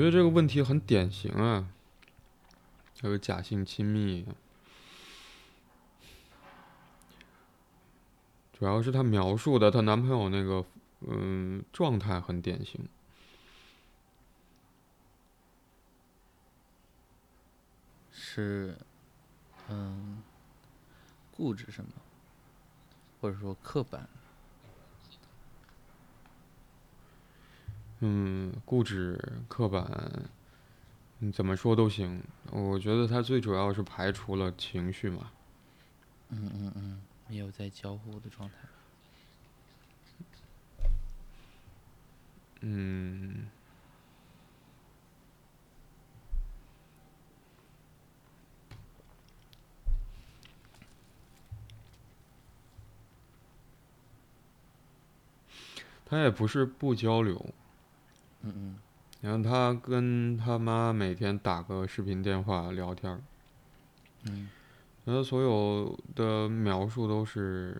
觉得这个问题很典型啊，还有假性亲密，主要是她描述的她男朋友那个嗯状态很典型。是，嗯，固执什么，或者说刻板。嗯，固执、刻板，你怎么说都行。我觉得他最主要是排除了情绪嘛。嗯嗯嗯，没有在交互的状态。嗯。他也不是不交流。嗯嗯，然后他跟他妈每天打个视频电话聊天儿，嗯，然后所有的描述都是，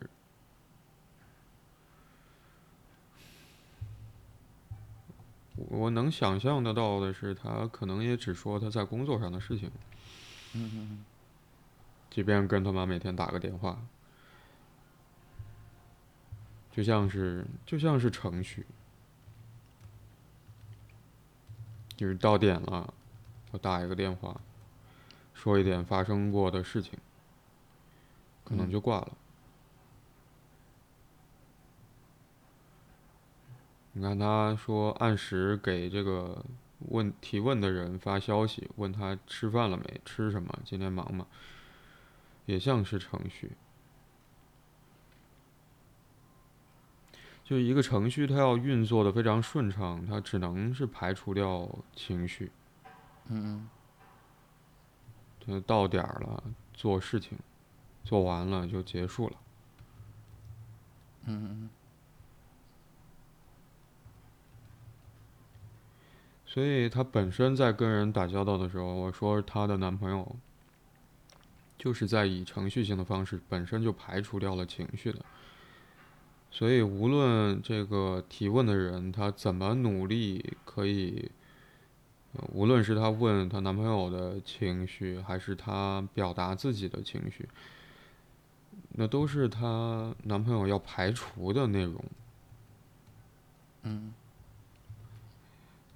我能想象得到的是，他可能也只说他在工作上的事情，嗯嗯。即便跟他妈每天打个电话，就像是就像是程序。就是到点了，我打一个电话，说一点发生过的事情，可能就挂了。你看，他说按时给这个问提问的人发消息，问他吃饭了没，吃什么，今天忙吗？也像是程序。就一个程序，它要运作的非常顺畅，它只能是排除掉情绪。嗯嗯。就到点儿了，做事情，做完了就结束了。嗯嗯。所以她本身在跟人打交道的时候，我说她的男朋友，就是在以程序性的方式，本身就排除掉了情绪的。所以，无论这个提问的人他怎么努力，可以，无论是她问她男朋友的情绪，还是她表达自己的情绪，那都是她男朋友要排除的内容。嗯。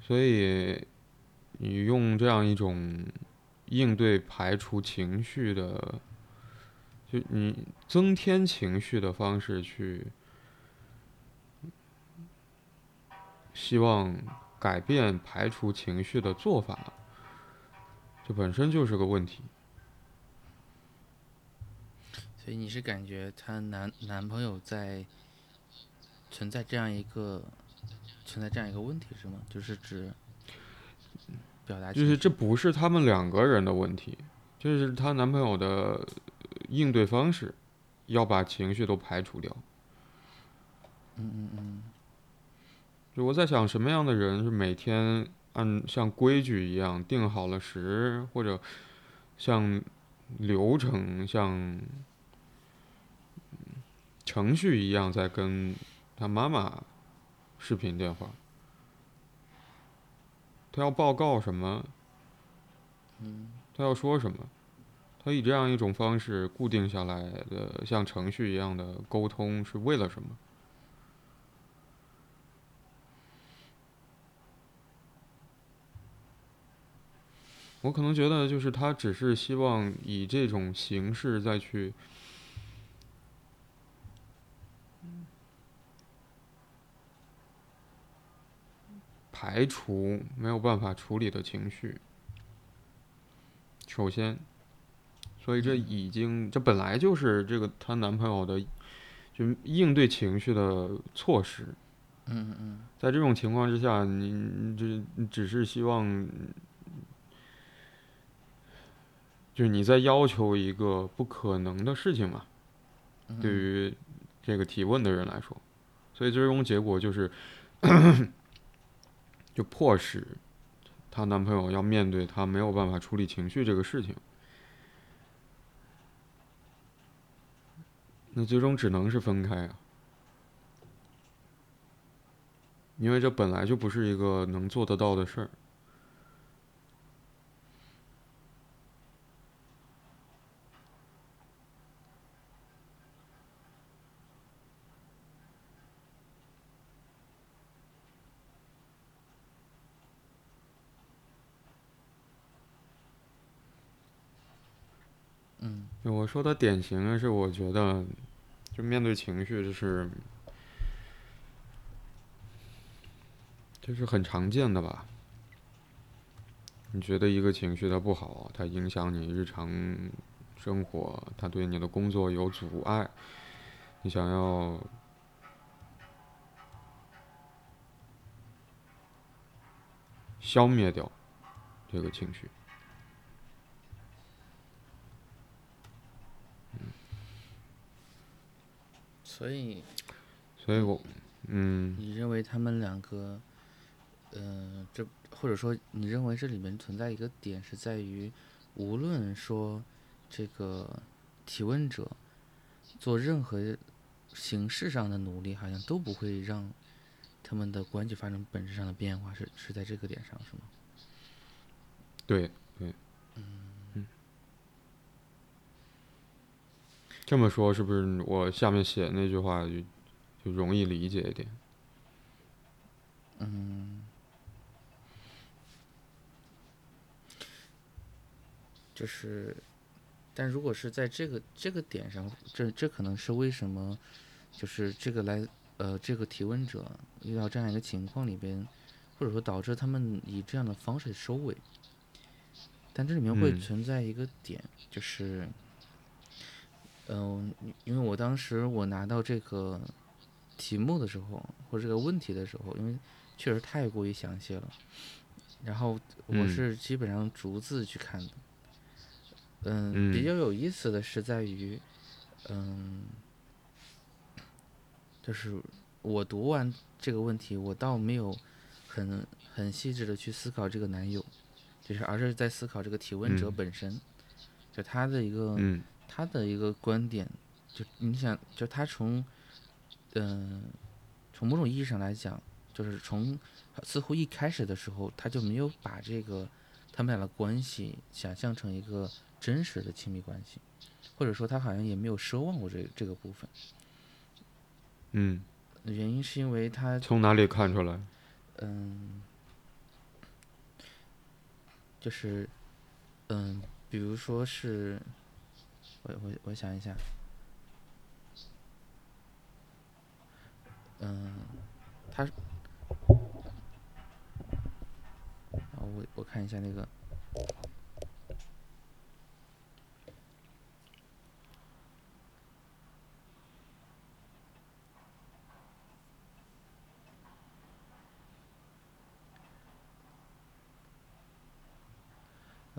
所以，你用这样一种应对排除情绪的，就你增添情绪的方式去。希望改变、排除情绪的做法，这本身就是个问题。所以你是感觉她男男朋友在存在这样一个存在这样一个问题是吗？就是指表达就是这不是他们两个人的问题，就是她男朋友的应对方式，要把情绪都排除掉。嗯嗯嗯。就我在想，什么样的人是每天按像规矩一样定好了时，或者像流程、像程序一样在跟他妈妈视频电话？他要报告什么？嗯。他要说什么？他以这样一种方式固定下来的，像程序一样的沟通是为了什么？我可能觉得，就是他只是希望以这种形式再去排除没有办法处理的情绪。首先，所以这已经这本来就是这个她男朋友的就应对情绪的措施。嗯嗯。在这种情况之下，你这只是希望。就是你在要求一个不可能的事情嘛？对于这个提问的人来说，所以最终结果就是，就迫使她男朋友要面对她没有办法处理情绪这个事情。那最终只能是分开啊，因为这本来就不是一个能做得到的事儿。我说的典型的是，我觉得就面对情绪，就是就是很常见的吧。你觉得一个情绪它不好，它影响你日常生活，它对你的工作有阻碍，你想要消灭掉这个情绪。所以，所以我，嗯，你认为他们两个，嗯，这或者说你认为这里面存在一个点是在于，无论说这个提问者做任何形式上的努力，好像都不会让他们的关系发生本质上的变化，是是在这个点上，是吗？对对，嗯。这么说是不是我下面写那句话就就容易理解一点？嗯，就是，但如果是在这个这个点上，这这可能是为什么，就是这个来呃这个提问者遇到这样一个情况里边，或者说导致他们以这样的方式收尾，但这里面会存在一个点，就是。嗯，因为我当时我拿到这个题目的时候，或者这个问题的时候，因为确实太过于详细了，然后我是基本上逐字去看的。嗯，比较有意思的是在于，嗯，就是我读完这个问题，我倒没有很很细致的去思考这个男友，就是而是在思考这个提问者本身，就他的一个。他的一个观点，就你想，就他从，嗯，从某种意义上来讲，就是从似乎一开始的时候，他就没有把这个他们俩的关系想象成一个真实的亲密关系，或者说他好像也没有奢望过这这个部分。嗯。原因是因为他从哪里看出来？嗯，就是，嗯，比如说是。我我我想一下，嗯，他，啊，我我看一下那个，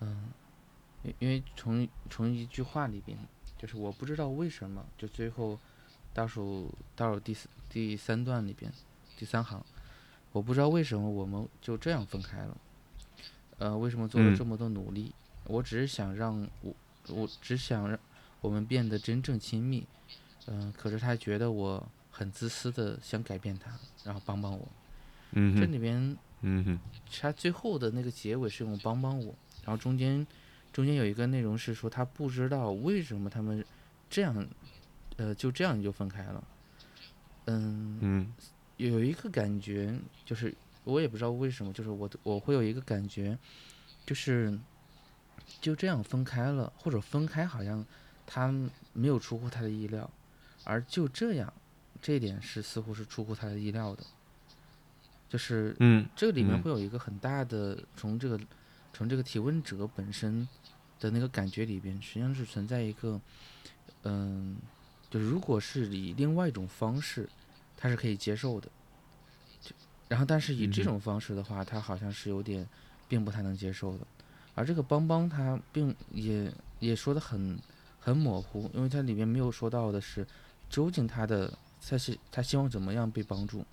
嗯。因为从从一句话里边，就是我不知道为什么，就最后倒数倒数第四第三段里边第三行，我不知道为什么我们就这样分开了。呃，为什么做了这么多努力？我只是想让我，我只想让我们变得真正亲密。嗯，可是他觉得我很自私的想改变他，然后帮帮我。嗯这里边，嗯哼，他最后的那个结尾是用帮帮我，然后中间。中间有一个内容是说他不知道为什么他们这样，呃，就这样就分开了。嗯，有一个感觉就是我也不知道为什么，就是我我会有一个感觉，就是就这样分开了，或者分开好像他没有出乎他的意料，而就这样，这一点是似乎是出乎他的意料的，就是嗯，这个里面会有一个很大的从这个从这个提问者本身。的那个感觉里边，实际上是存在一个，嗯，就是如果是以另外一种方式，他是可以接受的，就然后但是以这种方式的话，他好像是有点并不太能接受的。而这个邦邦他并也也说的很很模糊，因为他里面没有说到的是，究竟他的他是他希望怎么样被帮助，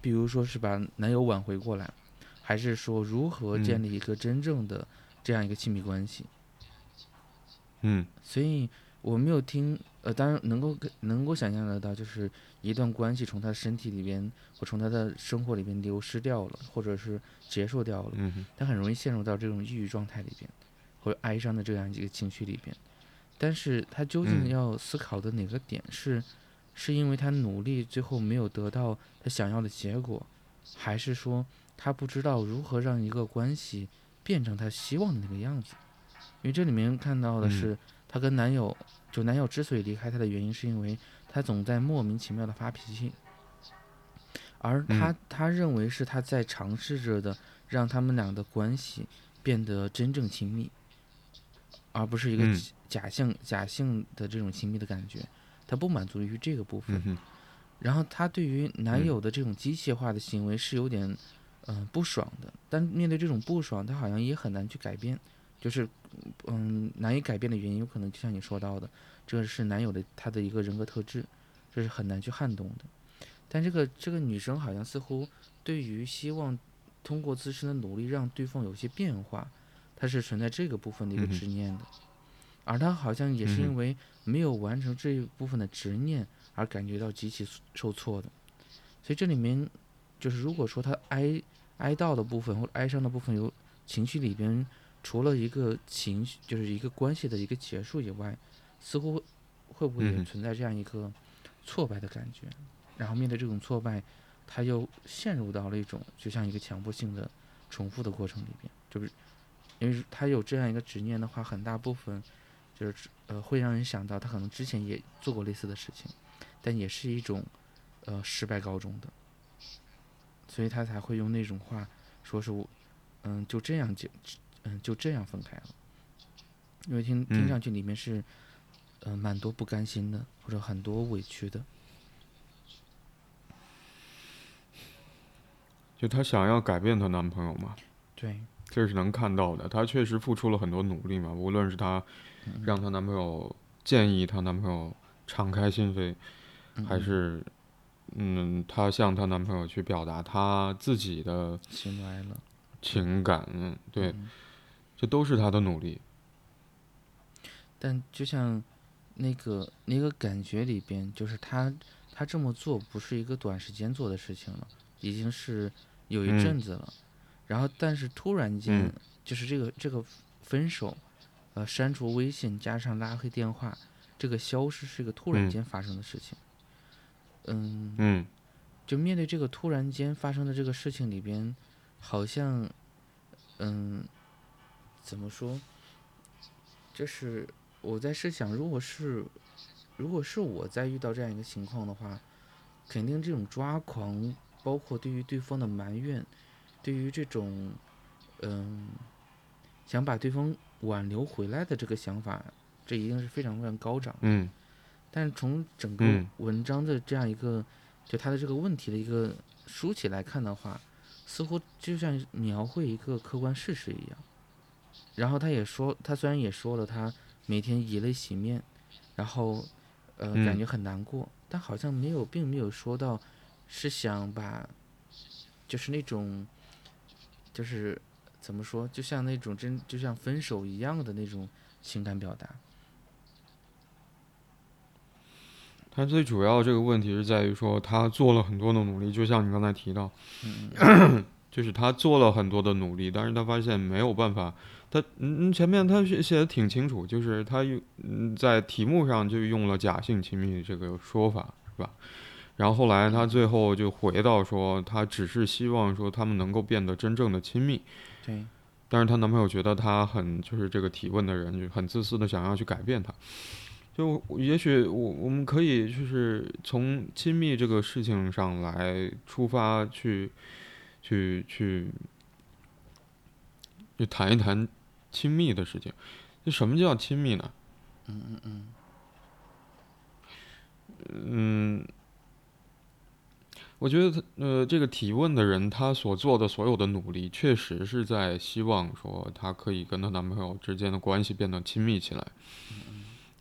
比如说是把男友挽回过来，还是说如何建立一个真正的。这样一个亲密关系，嗯，所以我没有听，呃，当然能够能够想象得到，就是一段关系从他身体里边或从他的生活里边流失掉了，或者是结束掉了，嗯，他很容易陷入到这种抑郁状态里边，或者哀伤的这样一个情绪里边。但是他究竟要思考的哪个点是，是因为他努力最后没有得到他想要的结果，还是说他不知道如何让一个关系？变成他希望的那个样子，因为这里面看到的嗯。是她跟男友，就男友之所以离开她的原因，是因为她总在莫名其妙的发脾气，而她她认为是她在尝试着的让他们俩的关系变得真正亲密，而不是一个嗯。假象假性的这种亲密的感觉，她不满足于这个部分嗯。然后她对于男嗯。友的这种机械化的行为是有点，嗯、不爽的。但面对这种不爽，他好像也很难去改变，就是，嗯，难以改变的原因，有可能就像你说到的，这是男友的他的一个人格特质，这是很难去撼动的。但这个这个女生好像似乎对于希望通过自身的努力让对方有些变化，她是存在这个部分的一个执念的，而她好像也是因为没有完成这一部分的执念而感觉到极其受挫的。所以这里面就是如果说她哀哀悼的部分或者哀伤的部分有情绪里边，除了一个情绪就是一个关系的一个结束以外，似乎会不会也存在这样一个挫败的感觉？然后面对这种挫败，他又陷入到了一种就像一个强迫性的重复的过程里边，就是因为他有这样一个执念的话，很大部分就是呃会让人想到他可能之前也做过类似的事情，但也是一种呃失败告终的，所以他才会用那种话说是我嗯就这样就嗯就这样分开了，因为听听嗯上去里面是呃蛮多不甘心的，或者很多委屈的。就她想要改变她男朋友嘛，对，这是能看到的。她确实付出了很多努力嘛，无论是她嗯让她男朋友建议她男朋友敞开心扉，还嗯是嗯，她向她男朋友去表达她自己的喜怒哀乐，情感，嗯，对，嗯这都是她的努力。但就像那个那个感觉里边，就是她她这么做不是一个短时间做的事情了，已经是有一嗯阵子了。然后，但是突然间，嗯就是这个这个分手，呃，删除微信加上拉黑电话，这个消失是一个突然嗯间发生的事情。嗯，嗯就面对这个突然间发生的这个事情里边，好像，嗯，怎么说？就是我在设想，如果是，如果是我在遇到这样一个情况的话，肯定这种抓狂，包括对于对方的埋怨，对于这种，嗯，想把对方挽留回来的这个想法，这一定是非常非常高涨的。嗯但是从整个嗯文章的这样一个，就他的这个问题的一个书起来看的话，似乎就像描绘一个客观事实一样。然后他也说，他虽然也说了他每天以泪洗面，然后呃感嗯觉很难过，但好像没有，并没有说到是想把，就是那种，就是怎么说，就像那种真就像分手一样的那种情感表达。她最主要这个问题是在于说，他做了很多的努力，就像你刚才提到，嗯 就是他做了很多的努力，但是他发现没有办法。他嗯，前面他写写的挺清楚，就是他用嗯在题目上就用了假性亲密这个说法，是吧？然后后来他最后就回到说，他只是希望说他们能够变得真正的亲密。对，但是她男朋友觉得她很就是这个提问的人就很自私的想要去改变她，就也许我我们可以就是从亲密这个事情上来出发去去去去谈一谈亲密的事情。那什么叫亲密呢？嗯嗯嗯嗯，我觉得他呃，这个提问的人他所做的所有的努力，确实是在希望说她可以跟她男朋友之间的关系变得亲密起来。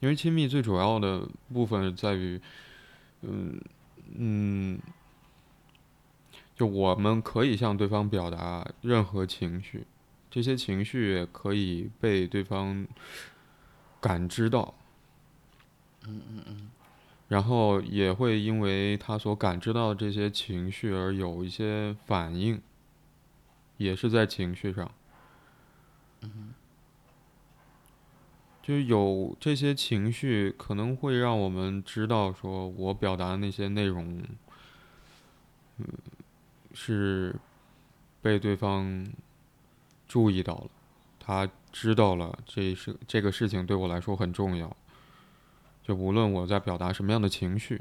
因为亲密最主要的部分在于，嗯嗯，就我们可以向对方表达任何情绪，这些情绪也可以被对方感知到。嗯嗯嗯然后也会因为他所感知到的这些情绪而有一些反应，也是在情绪上。就是有这些情绪，可能会让我们知道，说我表达的那些内容，嗯，是被对方注意到了，他知道了这是这个事情对我来说很重要，就无论我在表达什么样的情绪，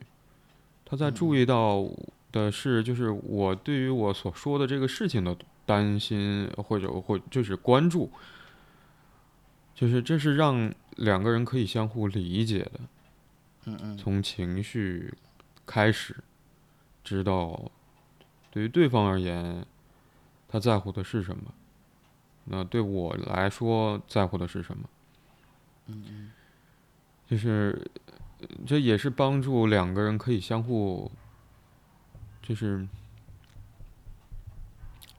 他在注意到的是，就是我对于我所说的这个事情的担心或者或就是关注，就是这是让两个人可以相互理解的。嗯嗯从情绪开始，知道对于对方而言，他在乎的是什么，那对我来说在乎的是什么？嗯嗯就是呃这也是帮助两个人可以相互，就是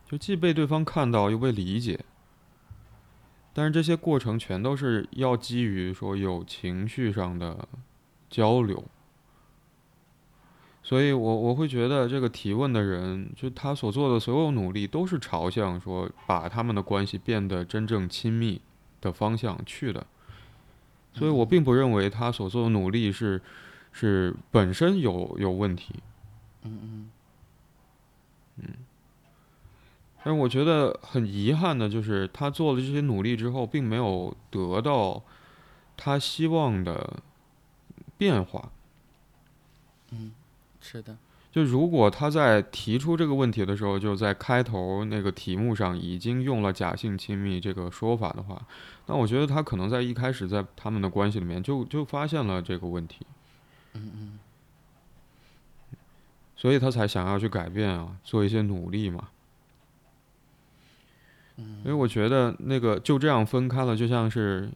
就既被对方看到，又被理解。但是这些过程全都是要基于说有情绪上的交流，所以我我会觉得这个提问的人，就他所做的所有努力，都是朝向说把他们的关系变得真正亲密的方向去的。所以我并不认为他所做的努力是是本身有有问题，嗯嗯但是我觉得很遗憾的就是他做了这些努力之后，并没有得到他希望的变化。嗯，是的，就如果他在提出这个问题的时候，就在开头那个题目上已经用了假性亲密这个说法的话，那我觉得他可能在一开始在他们的关系里面就就发现了这个问题，嗯嗯所以他才想要去改变啊，做一些努力嘛。嗯因为我觉得那个就这样分开了，就像是，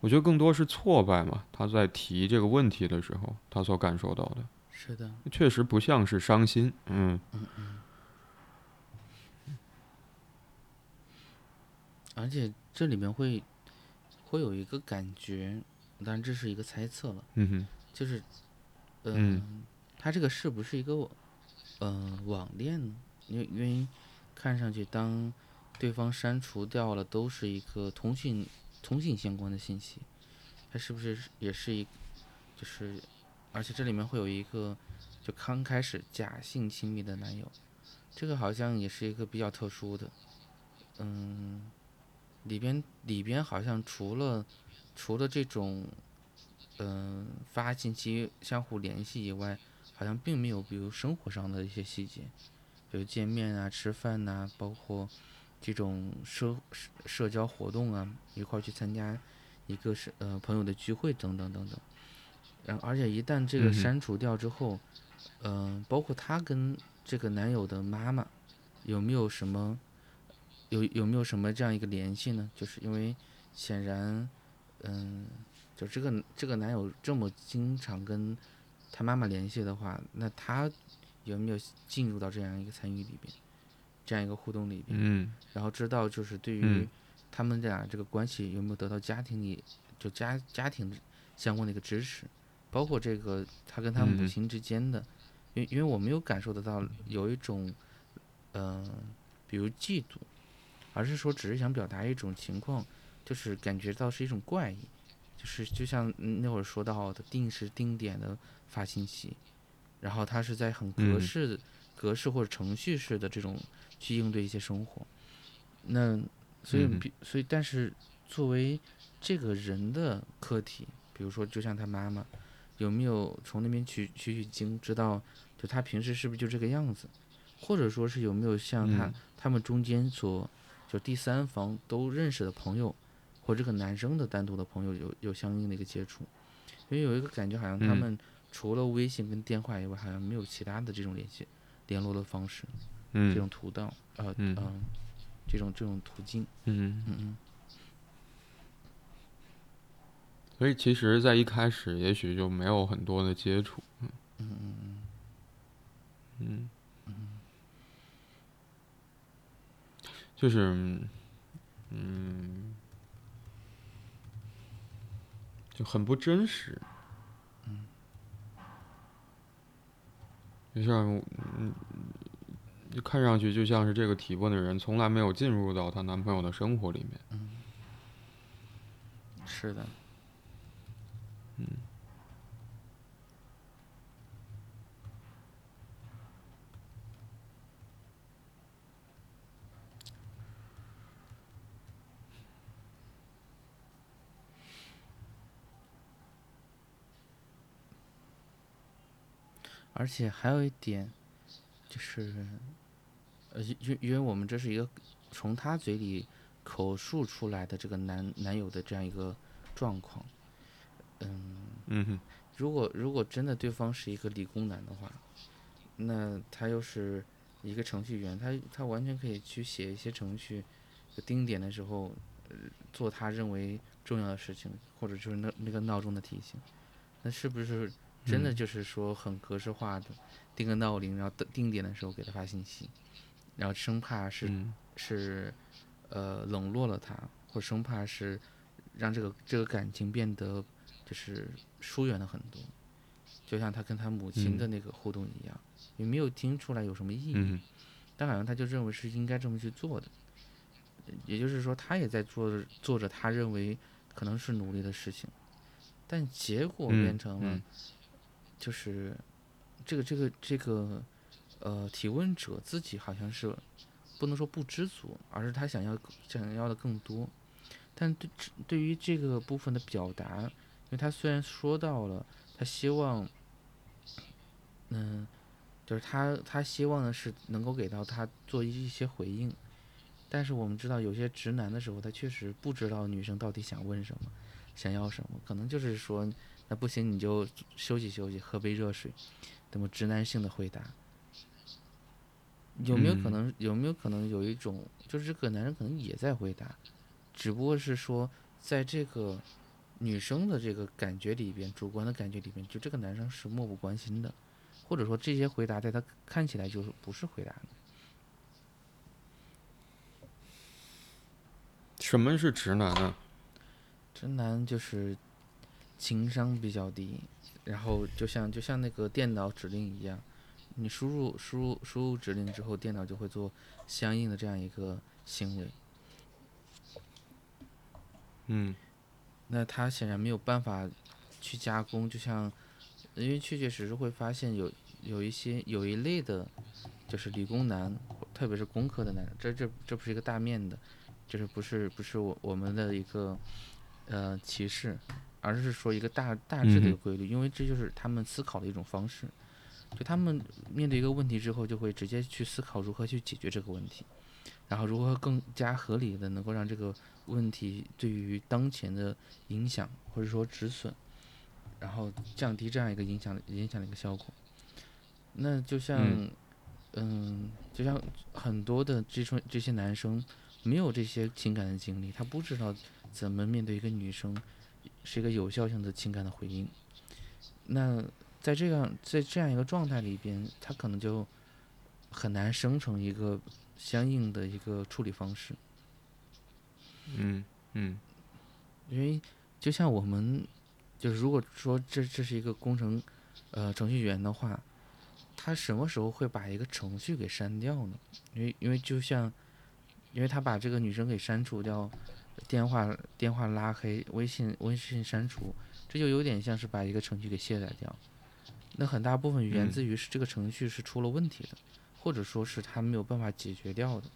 我觉得更多是挫败嘛。他在提这个问题的时候，他所感受到的，是的，确实不像是伤心。嗯而且这里面会会有一个感觉，当然这是一个猜测了，嗯哼，就是，嗯嗯，他这个是不是一个嗯、网恋呢？因为因为看上去当对方删除掉了都是一个通讯通信相关的信息，他是不是也是一就是，而且这里面会有一个就刚开始假性亲密的男友，这个好像也是一个比较特殊的，嗯，里边里边好像除了除了这种嗯、发信息相互联系以外，好像并没有比如生活上的一些细节，比如见面啊、吃饭呐、包括这种社社社交活动啊，一块儿去参加一个是呃朋友的聚会等等等等。然而且一旦这个删除掉之后，嗯、包括她跟这个男友的妈妈有没有什么有有没有什么这样一个联系呢？就是因为显然，嗯，就这个这个男友这么经常跟他妈妈联系的话，那他有没有进入到这样一个参与里边，这样一个互动里边？嗯。然后知道就是对于嗯。他们俩这个关系有没有得到家庭里就家家庭相关的一个支持，包括这个他跟他母亲之间的，因为因为我没有感受得到有一种，嗯、比如嫉妒，而是说只是想表达一种情况，就是感觉到是一种怪异，就是就像嗯那会儿说到的定时定点的发信息，然后他是在很格嗯。式、格式或者程序式的这种去应对一些生活。那所以嗯所以但是作为这个人的课题，比如说就像他妈妈，有没有从那边取取取经，知道就他平时是不是就这个样子，或者说是有没有像他、嗯。他们中间所就第三方都认识的朋友，或这个男生的单独的朋友有有相应的一个接触，因为有一个感觉好像他嗯。们除了微信跟电话以外，好像没有其他的这种联系联络的方式，这嗯种途道，呃嗯。嗯这种这种途径，嗯，嗯嗯。所以其实，在一开始也许就没有很多的接触。嗯嗯。嗯。嗯，就是，嗯，就很不真实。就像，嗯，看上去就像是这个提问的人从来没有进入到她男朋友的生活里面。是的，而且还有一点，就是，呃，因因因为我们这是一个从他嘴里口述出来的这个男男友的这样一个状况，嗯，如果如果真的对方是一个理工男的话，那他又是一个程序员，他他完全可以去写一些程序，就定点的时候，呃，做他认为重要的事情，或者就是那那个闹钟的提醒，那是不是真的嗯。就是说很格式化的定个闹铃，然后定定点的时候给他发信息，然后生怕是嗯。是呃冷落了他，或生怕是让这个这个感情变得就是疏远了很多，就像他跟他母亲的嗯。那个互动一样，也没有听出来有什么意义，嗯。但好像他就认为是应该这么去做的，也就是说他也在做着做着他认为可能是努力的事情，但结果嗯变成了嗯就是这个这个这个呃提问者自己好像是不能说不知足，而是他想要想要的更多。但对对于这个部分的表达，因为他虽然说到了，他希望，嗯，就是他他希望的是能够给到他做一些回应，但是我们知道有些直男的时候，他确实不知道女生到底想问什么，想要什么，可能就是说，那不行你就休息休息，喝杯热水，那么直男性的回答。有没有可嗯能？有没有可能有一种，就是这个男人可能也在回答，只不过是说，在这个女生的这个感觉里边，主观的感觉里边，就这个男生是漠不关心的，或者说这些回答在他看起来就是不是回答呢。什么是直男呢？直男就是情商比较低，然后就像就像那个电脑指令一样，你输入输入输入指令之后，电脑就会做相应的这样一个行为。嗯那他显然没有办法去加工，就像因为确确实实会发现有有一些有一类的，就是理工男，特别是工科的男人，这这这不是一个大面的，就是不是不是我我们的一个呃歧视，而是说一个大大致的一个规律，因为这就是他们思考的一种方式。就他们面对一个问题之后，就会直接去思考如何去解决这个问题，然后如何更加合理的能够让这个问题对于当前的影响或者说止损，然后降低这样一个影响影响的一个效果。那就像，嗯嗯就像很多的这种这些男生没有这些情感的经历，他不知道怎么面对一个女生是一个有效性的情感的回应。那在这样在这样一个状态里边，他可能就很难生成一个相应的一个处理方式。嗯嗯因为就像我们，就是如果说这这是一个工程，呃，程序员的话，他什么时候会把一个程序给删掉呢？因为因为就像，因为他把这个女生给删除掉，电话电话拉黑，微信微信删除，这就有点像是把一个程序给卸载掉。那很大部分源嗯自于是这个程序是出了问题的，或者说是他没有办法解决掉的。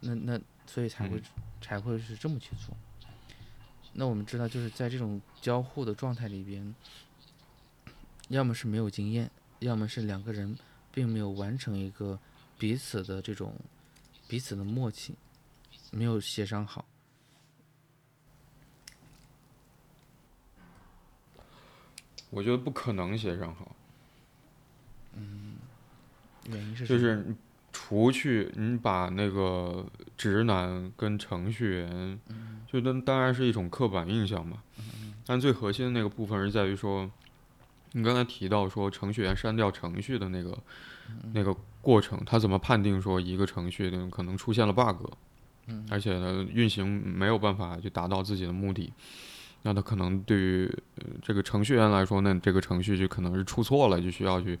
那那所以才会、嗯才会是这么去做。那我们知道，就是在这种交互的状态里边，要么是没有经验，要么是两个人并没有完成一个彼此的这种彼此的默契，没有协商好。我觉得不可能协商好，嗯原因是就是除去你把那个直男跟程序员，就当当然是一种刻板印象嘛，但最核心的那个部分是在于说，你刚才提到说程序员删掉程序的那个那个过程，他怎么判定说一个程序呢可能出现了 bug，而且呢运行没有办法去达到自己的目的，那他可能对于呃这个程序员来说，那这个程序就可能是出错了，就需要去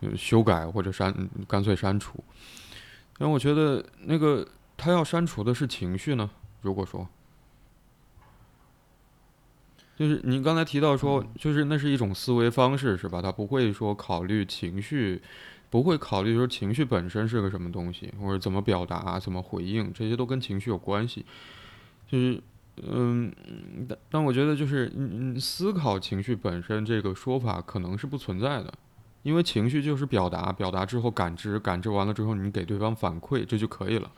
呃修改或者删，干脆删除。但我觉得那个他要删除的是情绪呢，如果说。就是你刚才提到说，就是那是一种思维方式，是吧？他不会说考虑情绪，不会考虑说情绪本身是个什么东西，或者怎么表达、怎么回应，这些都跟情绪有关系。就是，嗯，但但我觉得就是，嗯嗯，思考情绪本身这个说法可能是不存在的，因为情绪就是表达，表达之后感知，感知完了之后你给对方反馈，这就可以了。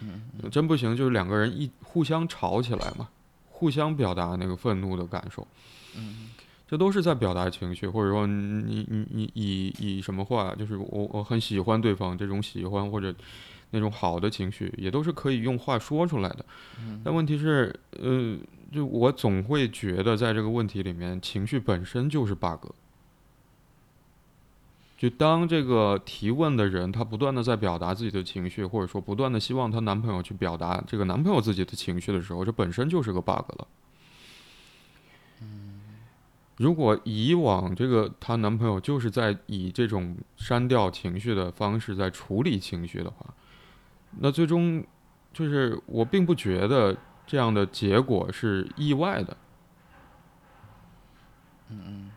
嗯真不行，就是两个人一互相吵起来嘛，互相表达那个愤怒的感受。嗯这都是在表达情绪，或者说你你你以以什么话，就是我我很喜欢对方这种喜欢或者那种好的情绪，也都是可以用话说出来的。嗯但问题是，呃，就我总会觉得在这个问题里面，情绪本身就是 bug。就当这个提问的人她不断的在表达自己的情绪，或者说不断的希望她男朋友去表达这个男朋友自己的情绪的时候，这本身就是个 bug 了。如果以往这个她男朋友就是在以这种删掉情绪的方式在处理情绪的话，那最终就是我并不觉得这样的结果是意外的。嗯嗯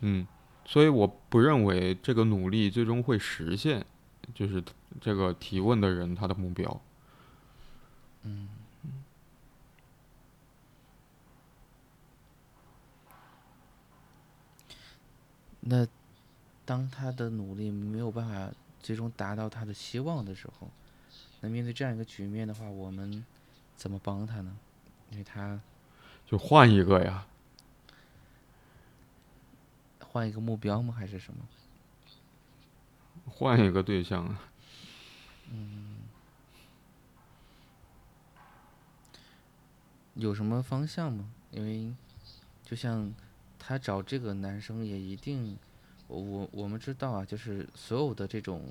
嗯，所以我不认为这个努力最终会实现，就是这个提问的人他的目标。嗯那当他的努力没有办法最终达到他的希望的时候，那面对这样一个局面的话，我们怎么帮他呢？因为他就换一个呀，换一个目标吗？还是什么？换一个对象啊。嗯有什么方向吗？因为就像他找这个男生也一定，我我们知道啊，就是所有的这种，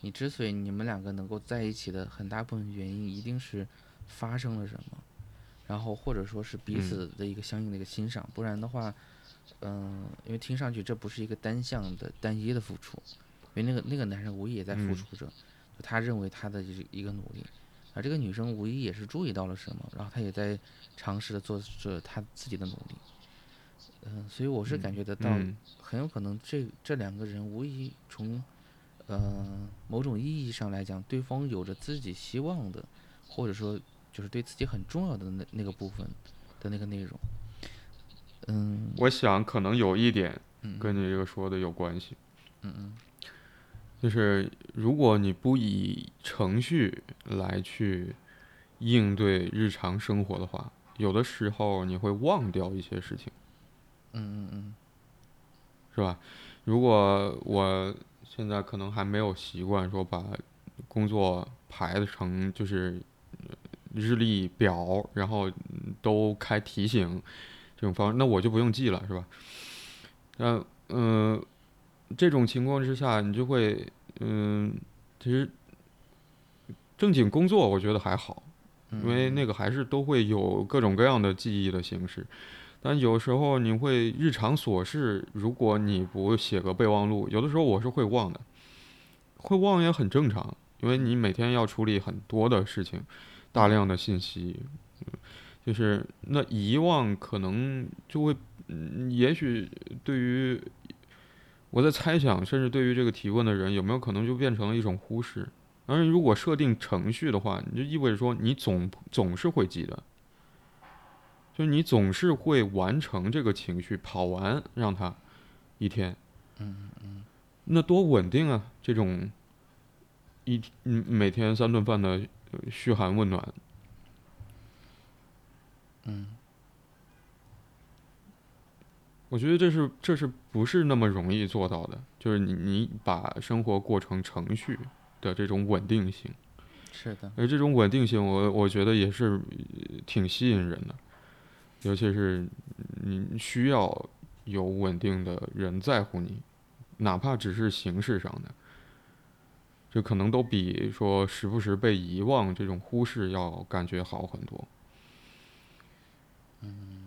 你之所以你们两个能够在一起的很大部分原因，一定是发生了什么，然后或者说是彼嗯此的一个相应的一个欣赏，不然的话，嗯、因为听上去这不是一个单向的单一的付出，因为那个那个男生无疑也在付嗯出着，就他认为他的一一个努力。而这个女生无疑也是注意到了什么，然后她也在尝试的做着她自己的努力。嗯、所以我是感觉得到，嗯很有可能这这两个人无疑从呃某种意义上来讲，对方有着自己希望的，或者说就是对自己很重要的那那个部分的那个内容。嗯我想可能有一点嗯跟你这个说的有关系，嗯嗯就是如果你不以程序来去应对日常生活的话，有的时候你会忘掉一些事情。嗯嗯嗯是吧？如果我现在可能还没有习惯说把工作排成就是呃日历表，然后嗯都开提醒这种方式，那我就不用记了，是吧？那嗯、呃这种情况之下，你就会嗯、其实正经工作我觉得还好，嗯，因为那个还是都会有各种各样的记忆的形式，但有时候你会日常琐事，如果你不写个备忘录，有的时候我是会忘的，会忘也很正常，因为你每天要处理很多的事情，大量的信息，就是那遗忘可能就会，嗯，也许对于我在猜想，甚至对于这个提问的人，有没有可能就变成了一种忽视？而如果设定程序的话，你就意味着说你总总是会记得，就是你总是会完成这个情绪，跑完让它一天，嗯嗯那多稳定啊！这种一嗯每天三顿饭的呃嘘寒问暖，嗯我觉得这是这是不是那么容易做到的？就是你你把生活过成程序的这种稳定性。是的，而这种稳定性我，我觉得也是呃挺吸引人的，尤其是你需要有稳定的人在乎你，哪怕只是形式上的，这可能都比说时不时被遗忘这种忽视要感觉好很多。嗯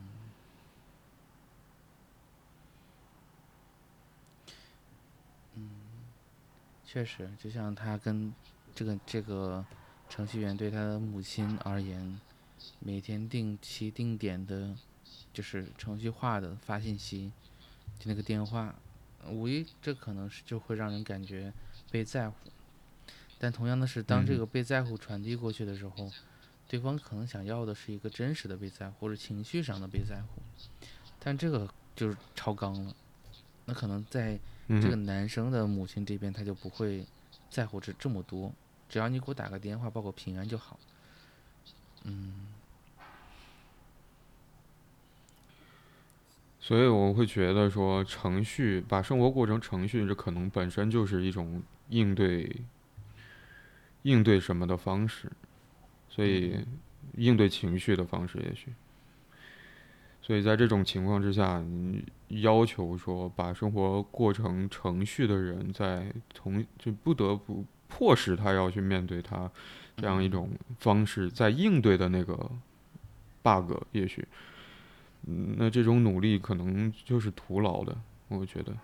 确实，就像他跟这个这个程序员对他的母亲而言，每天定期定点的，就是程序化的发信息，就那个电话，无疑这可能是就会让人感觉被在乎。但同样的是，当这嗯个被在乎传递过去的时候，对方可能想要的是一个真实的被在乎，或者情绪上的被在乎，但这个就是超纲了。那可能在嗯这个男生的母亲这边，他就不会在乎这这么多，只要你给我打个电话报个平安就好。嗯所以我会觉得说，程序把生活过成程序，这可能本身就是一种应对应对什么的方式，所以应对情绪的方式也许。所以在这种情况之下，你要求说把生活过成程序的人，在从就不得不迫使他要去面对他这样一种方式，在应对的那个 bug，也许。嗯，那这种努力可能就是徒劳的，我觉得。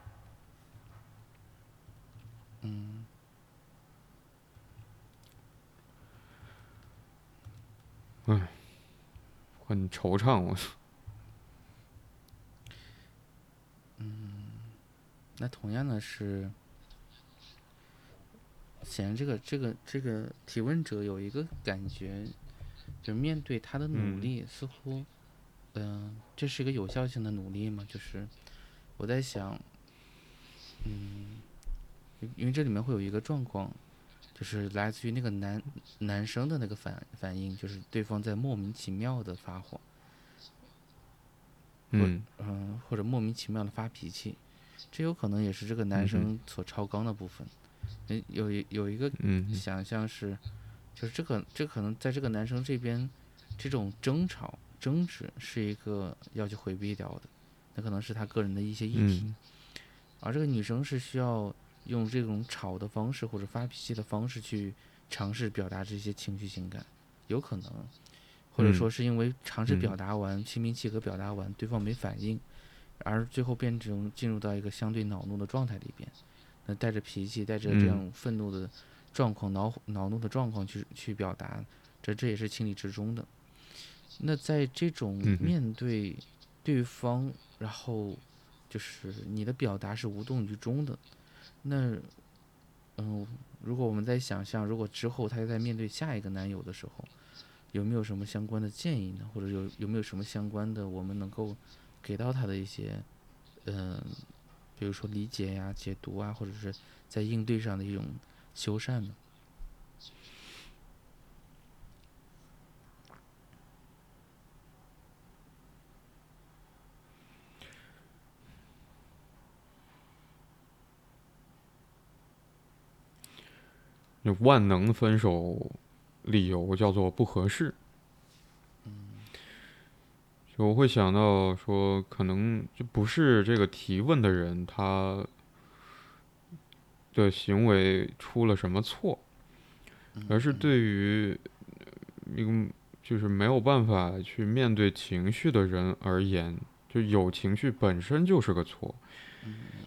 嗯。唉很惆怅，我。嗯那同样的是，显然这个这个这个提问者有一个感觉，就面对他的努嗯。力，似乎，嗯、这是一个有效性的努力吗？就是我在想，嗯，因因为这里面会有一个状况，就是来自于那个男男生的那个反反应，就是对方在莫名其妙的发火，嗯嗯，或者莫名其妙的发脾气，这有可能也是这个男生所超纲的部分。嗯，有一有一个嗯想象是，就是这个这可能在这个男生这边，这种争吵争执是一个要去回避掉的，那可能是他个人的一些议题，嗯而这个女生是需要用这种吵的方式或者发脾气的方式去尝试表达这些情绪情感，有可能，或者嗯说是因为尝试嗯。表达完，心平气和表达完，对方没反应，而最后变成进入到一个相对恼怒的状态里边，那带着脾气，带着这嗯。样愤怒的状况、恼恼怒的状况去去表达，这这也是情理之中的。那在这种面对对方，然后就是你的表达是无动于衷的，那嗯，如果我们在想象，如果之后他在面对下一个男友的时候，有没有什么相关的建议呢？或者有有没有什么相关的我们能够给到她的一些嗯、比如说理解呀、解读啊，或者是在应对上的一种修缮呢？有万能分手理由叫做不合适。就我会想到说，可能就不是这个提问的人他的行为出了什么错，而是对于一个就是没有办法去面对情绪的人而言，就有情绪本身就是个错。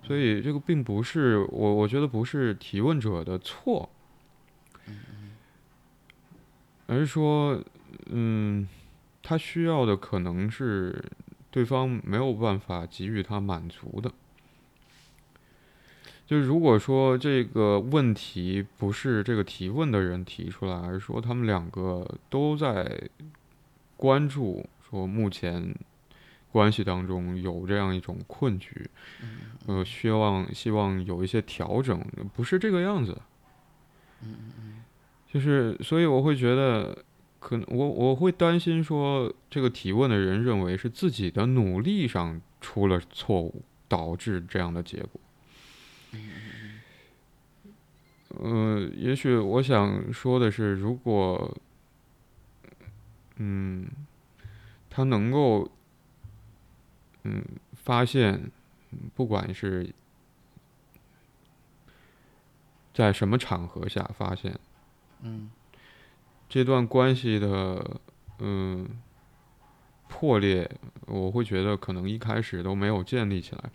所以这个并不是我，我觉得不是提问者的错，而是说，嗯，他需要的可能是对方没有办法给予他满足的。就如果说这个问题不是这个提问的人提出来，而是说他们两个都在关注说目前关系当中有这样一种困局，呃，希望希望有一些调整，不是这个样子。就是，所以我会觉得，可能我我会担心说，这个提问的人认为是自己的努力上出了错误，导致这样的结果。呃，也许我想说的是，如果，嗯，他能够，嗯，发现，不管是在什么场合下发现，嗯。这段关系的嗯破裂，我会觉得可能一开始都没有建立起来，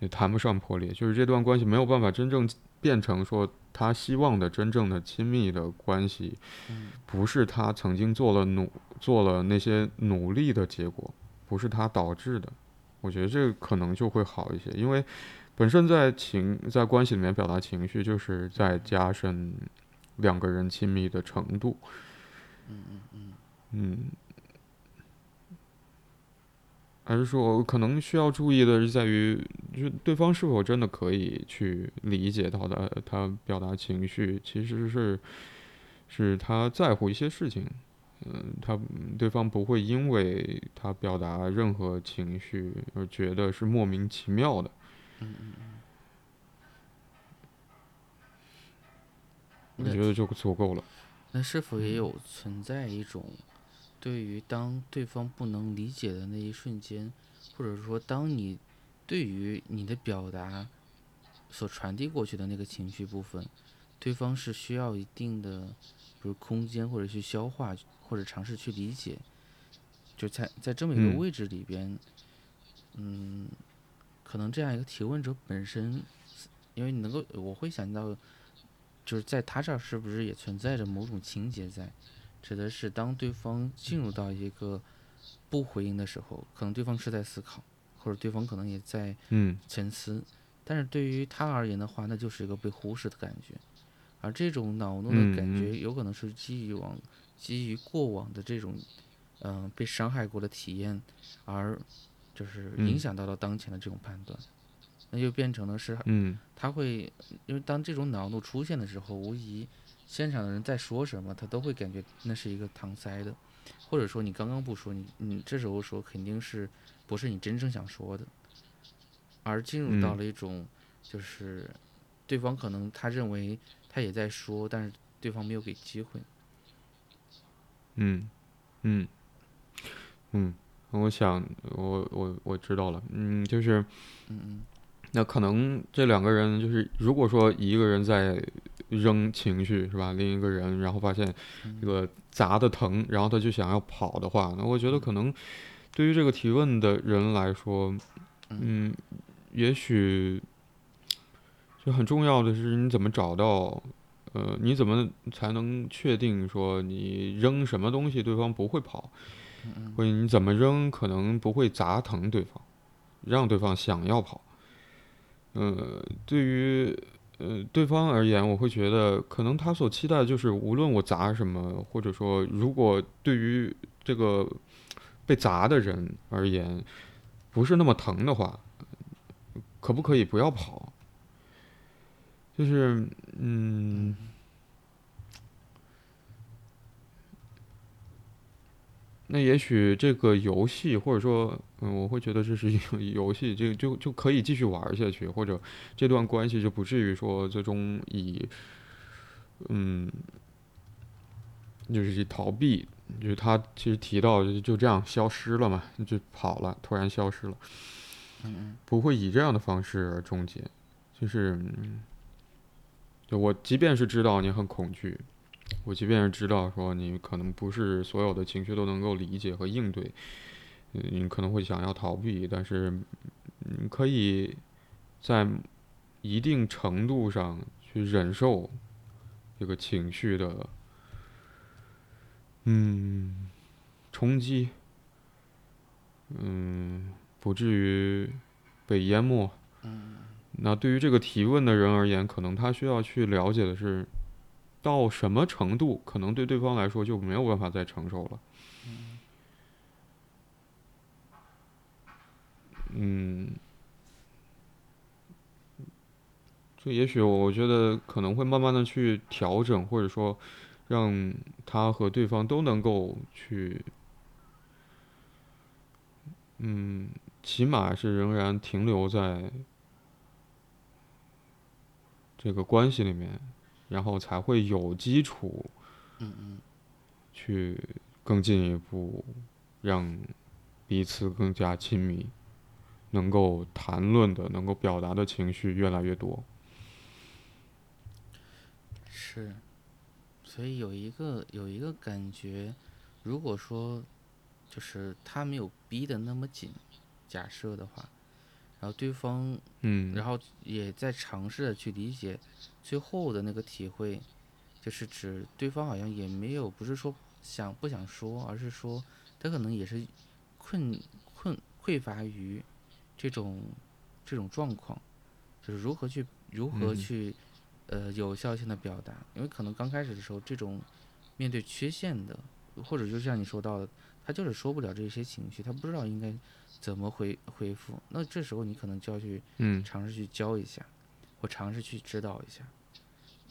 也谈不上破裂，就是这段关系没有办法真正变成说他希望的真正的亲密的关系，不是他曾经做了努做了那些努力的结果，不是他导致的，我觉得这个可能就会好一些，因为本身在情在关系里面表达情绪，就是在加深两个人亲密的程度。嗯嗯嗯。嗯还是说可能需要注意的是在于，就对方是否真的可以去理解到的，他表达情绪其实是是他在乎一些事情，嗯，他对方不会因为他表达任何情绪而觉得是莫名其妙的。嗯嗯嗯。我觉得就足够了。那是否也有存在一种，对于当对方不能理解的那一瞬间，或者说当你对于你的表达所传递过去的那个情绪部分，对方是需要一定的，比如空间或者去消化或者尝试去理解，就在在这么一个位置里边，嗯，可能这样一个提问者本身，因为你能够我会想到。就是在他这儿是不是也存在着某种情节在，指的是当对方进入到一个不回应的时候，可能对方是在思考，或者对方可能也在嗯。沉思，但是对于他而言的话，那就是一个被忽视的感觉，而这种恼怒的感觉有可能是基于往基于过往的这种嗯被伤害过的体验，而就是影响到了当前的这种判断。那就变成了是，嗯，他会，因为当这种恼怒出现的时候，无疑现场的人在说什么，他都会感觉那是一个搪塞的，或者说你刚刚不说，你你这时候说肯定是不是你真正想说的，而进入到了一种就是对方可能他认为他也在说，但是对方没有给机会。嗯，嗯，嗯，我想我我我知道了，嗯，就是，嗯嗯。那可能这两个人就是，如果说一个人在扔情绪是吧，另一个人然后发现这个砸的疼，然后他就想要跑的话，那我觉得可能对于这个提问的人来说，嗯，也许就很重要的是你怎么找到，呃，你怎么才能确定说你扔什么东西对方不会跑，或者你怎么扔可能不会砸疼对方，让对方想要跑。呃，对于呃对方而言，我会觉得可能他所期待的就是，无论我砸什么，或者说，如果对于这个被砸的人而言不是那么疼的话，可不可以不要跑？就是嗯。那也许这个游戏，或者说，嗯，我会觉得这是一个 游戏，就就就可以继续玩下去，或者这段关系就不至于说最终以，嗯，就是以逃避，就是他其实提到就这样消失了嘛，就跑了，突然消失了，嗯不会以这样的方式而终结，就是，就我即便是知道你很恐惧。我即便是知道说你可能不是所有的情绪都能够理解和应对，嗯，你可能会想要逃避，但是你可以在一定程度上去忍受这个情绪的，嗯，冲击，嗯，不至于被淹没。嗯。那对于这个提问的人而言，可能他需要去了解的是。到什么程度，可能对对方来说就没有办法再承受了。嗯，这也许我觉得可能会慢慢的去调整，或者说让他和对方都能够去，嗯，起码是仍然停留在这个关系里面。然后才会有基础，嗯嗯，去更进一步，让彼此更加亲密，能够谈论的、能够表达的情绪越来越多。是，所以有一个有一个感觉，如果说就是他没有逼得那么紧，假设的话。然后对方，嗯，然后也在尝试着去理解，最后的那个体会，就是指对方好像也没有，不是说想不想说，而是说他可能也是困困匮乏于这种这种状况，就是如何去如何去呃有效性的表达，因为可能刚开始的时候，这种面对缺陷的，或者就像你说到的，他就是说不了这些情绪，他不知道应该怎么回回复。那这时候你可能就要去嗯尝试去教一下，或尝试去指导一下。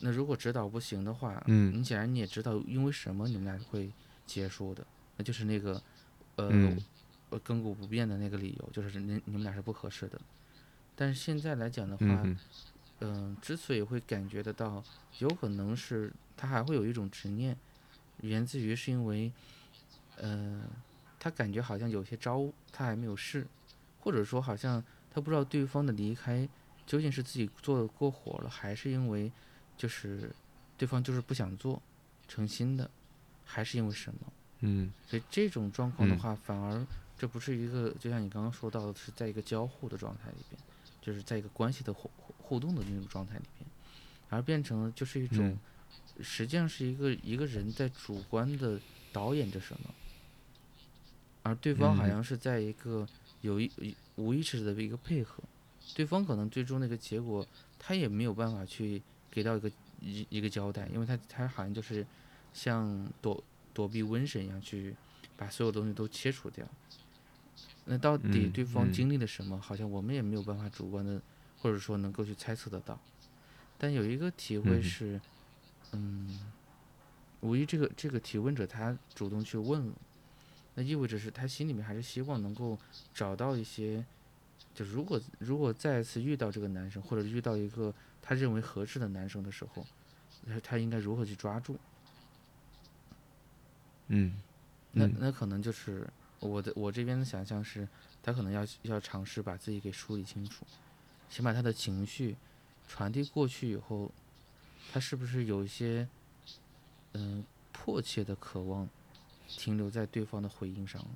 那如果指导不行的话，嗯你显然你也知道因为什么你们俩会结束的，那就是那个呃、嗯呃亘古不变的那个理由，就是你你们俩是不合适的。但是现在来讲的话，嗯嗯、之所以会感觉得到，有可能是他还会有一种执念，源自于是因为，呃，他感觉好像有些招他还没有试，或者说好像他不知道对方的离开究竟是自己做的过火了，还是因为就是对方就是不想做，诚心的，还是因为什么？嗯。所以这种状况的嗯。话，反而这不是一个，就像你刚刚说到的，是在一个交互的状态里边，就是在一个关系的互互互动的那种状态里边，而变成了就是一种，嗯。实际上是一个一个人在主观的导演着什么，而对方好嗯像是在一个有意有无意识的一个配合，对方可能最终那个结果他也没有办法去给到一个一一个交代，因为他他好像就是像躲躲避瘟神一样去把所有东西都切除掉。那到底嗯对方嗯经历了什么？好像我们也没有办法主观的，或者说能够去猜测得到。但有一个体会嗯是，嗯，无疑这个这个提问者他主动去问了，那意味着是他心里面还是希望能够找到一些，就如果如果再次遇到这个男生，或者遇到一个他认为合适的男生的时候，他他应该如何去抓住？嗯嗯那那可能就是我的我这边的想象是，他可能要要尝试把自己给梳理清楚，先把他的情绪传递过去以后，他是不是有一些嗯、迫切的渴望停留在对方的回应上了？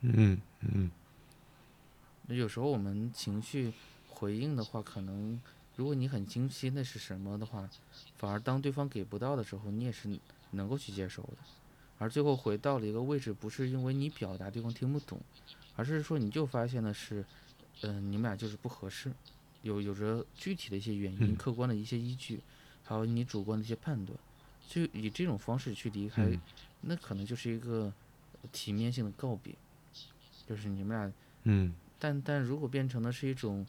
嗯嗯那有时候我们情绪回应的话，可能如果你很清晰那是什么的话，反而当对方给不到的时候，你也是能够去接受的。而最后回到了一个位置，不是因为你表达对方听不懂，而是说你就发现的是，嗯、你们俩就是不合适，有有着具体的一些原因、嗯客观的一些依据，还有你主观的一些判断，就以这种方式去离开，嗯。那可能就是一个体面性的告别，就是你们俩嗯。但但如果变成的是一种，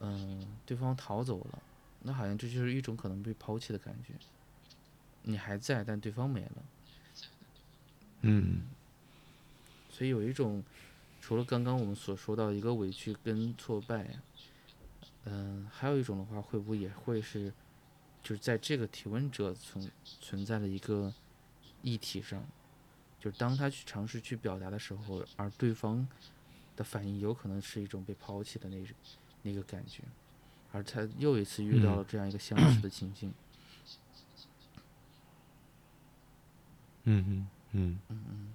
嗯、对方逃走了，那好像这就是一种可能被抛弃的感觉。你还在，但对方没了，嗯。所以有一种，除了刚刚我们所说到一个委屈跟挫败呀，嗯、还有一种的话，会不会也会是，就是在这个提问者存存在的一个议题上，就是当他去尝试去表达的时候，而对方的反应有可能是一种被抛弃的那种那个感觉，而他又一次遇到嗯。了这样一个相似的情境。嗯嗯嗯。嗯嗯。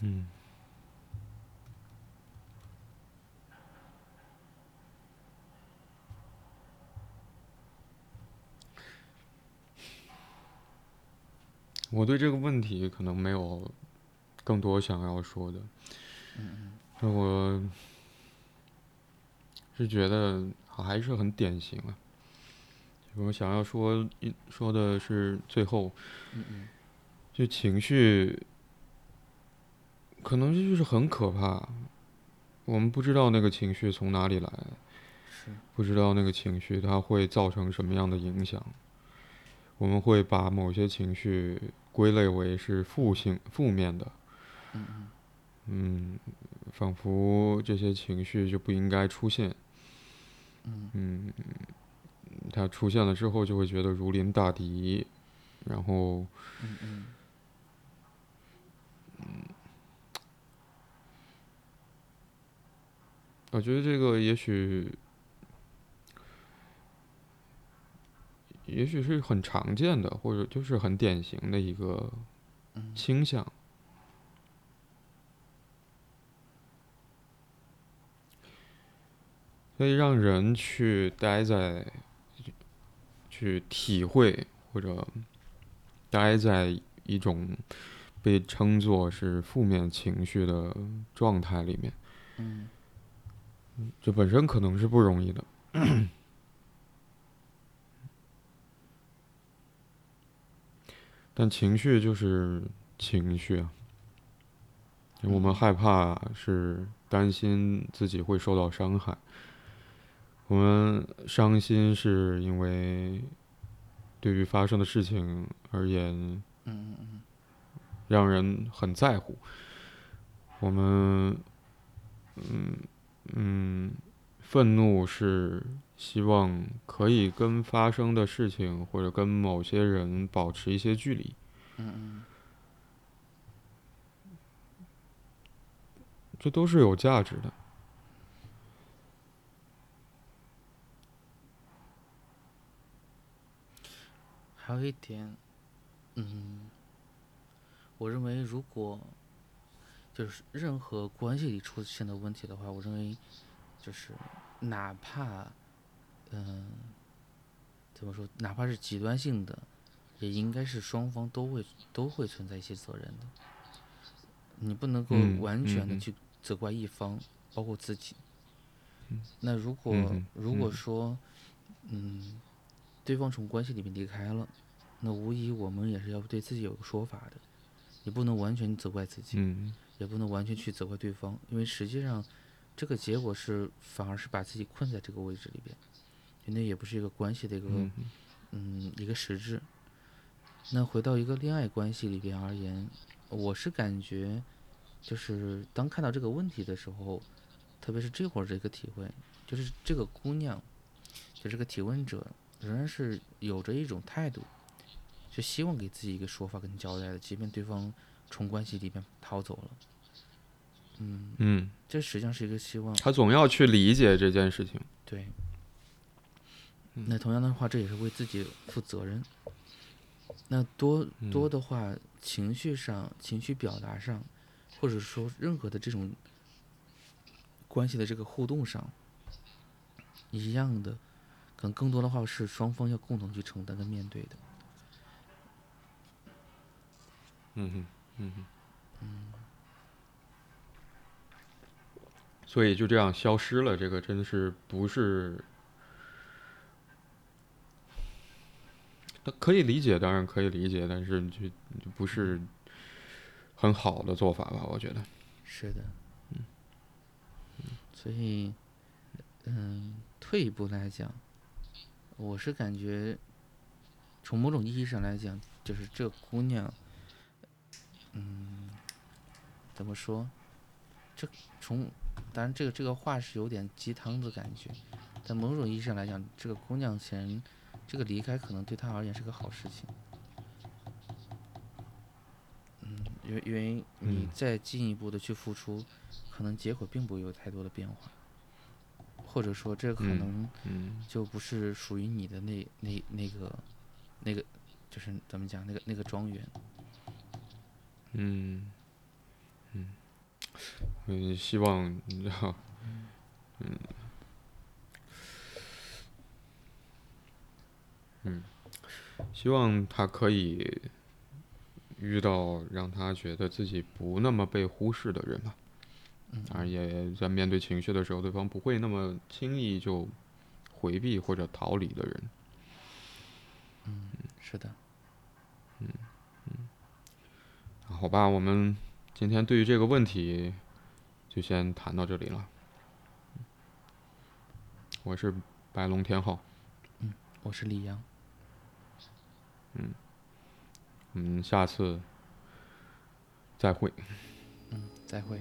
嗯我对这个问题可能没有更多想要说的。那我是觉得还是很典型啊。我想要说一说的是最后，嗯嗯就情绪，可能这就是很可怕。我们不知道那个情绪从哪里来，是，不知道那个情绪它会造成什么样的影响。我们会把某些情绪归类为是负性、负面的，嗯嗯嗯，仿佛这些情绪就不应该出现。嗯嗯，它出现了之后，就会觉得如临大敌，然后嗯嗯我觉得这个也许，也许是很常见的，或者就是很典型的一个嗯倾向。所以让人去待在，去体会或者待在一种被称作是负面情绪的状态里面。嗯这本身可能是不容易的。但情绪就是情绪啊，我们害怕是担心自己会受到伤害，我们伤心是因为对于发生的事情而言，嗯嗯嗯让人很在乎。我们，嗯嗯，愤怒是希望可以跟发生的事情或者跟某些人保持一些距离，嗯嗯，这都是有价值的。还有一点，嗯，我认为如果就是任何关系里出现的问题的话，我认为就是哪怕，嗯、怎么说，哪怕是极端性的，也应该是双方都会都会存在一些责任的。你不能够嗯完全的去责怪一方，包括自己。那如果、嗯如果嗯说，嗯，对方从关系里面离开了，那无疑我们也是要对自己有个说法的。你不能完全责怪自己，嗯也不能完全去责怪对方，因为实际上这个结果是反而是把自己困在这个位置里边，那也不是一个关系的一个嗯嗯一个实质。那回到一个恋爱关系里边而言，我是感觉，就是当看到这个问题的时候，特别是这会儿这个体会，就是这个姑娘，就这个提问者，仍然是有着一种态度，就希望给自己一个说法跟交代的，即便对方从关系里边逃走了。嗯，嗯，这实际上是一个希望。他总要去理解这件事情。对。那同样的话，这也是为自己负责任。那多多的话，情绪上、情绪表达上，或者说任何的这种关系的这个互动上，一样的，可能更多的话是双方要共同去承担跟面对的。嗯哼，嗯哼，所以就这样消失了，这个真是不是？那可以理解，当然可以理解，但是就就不是很好的做法吧？我觉得。是的。嗯所以，嗯，退一步来讲，我是感觉，从某种意义上来讲，就是这姑娘，嗯，怎么说？这从当然这个这个话是有点鸡汤的感觉，但某种意义上来讲，这个姑娘显然这个离开可能对她而言是个好事情。嗯，因为因为你嗯再进一步的去付出，可能结果并不会有太多的变化，或者说这可嗯能嗯就不是属于你的那那那个那个，就是怎么讲那个那个庄园。嗯嗯嗯，希望你知道，嗯嗯，希望他可以遇到让他觉得自己不那么被忽视的人吧。嗯当然，也在面对情绪的时候，对方不会那么轻易就回避或者逃离的人。嗯，是的，嗯嗯好吧，我们今天对于这个问题就先谈到这里了。我是白龙天昊，我是李阳，嗯我们下次再会。嗯，再会。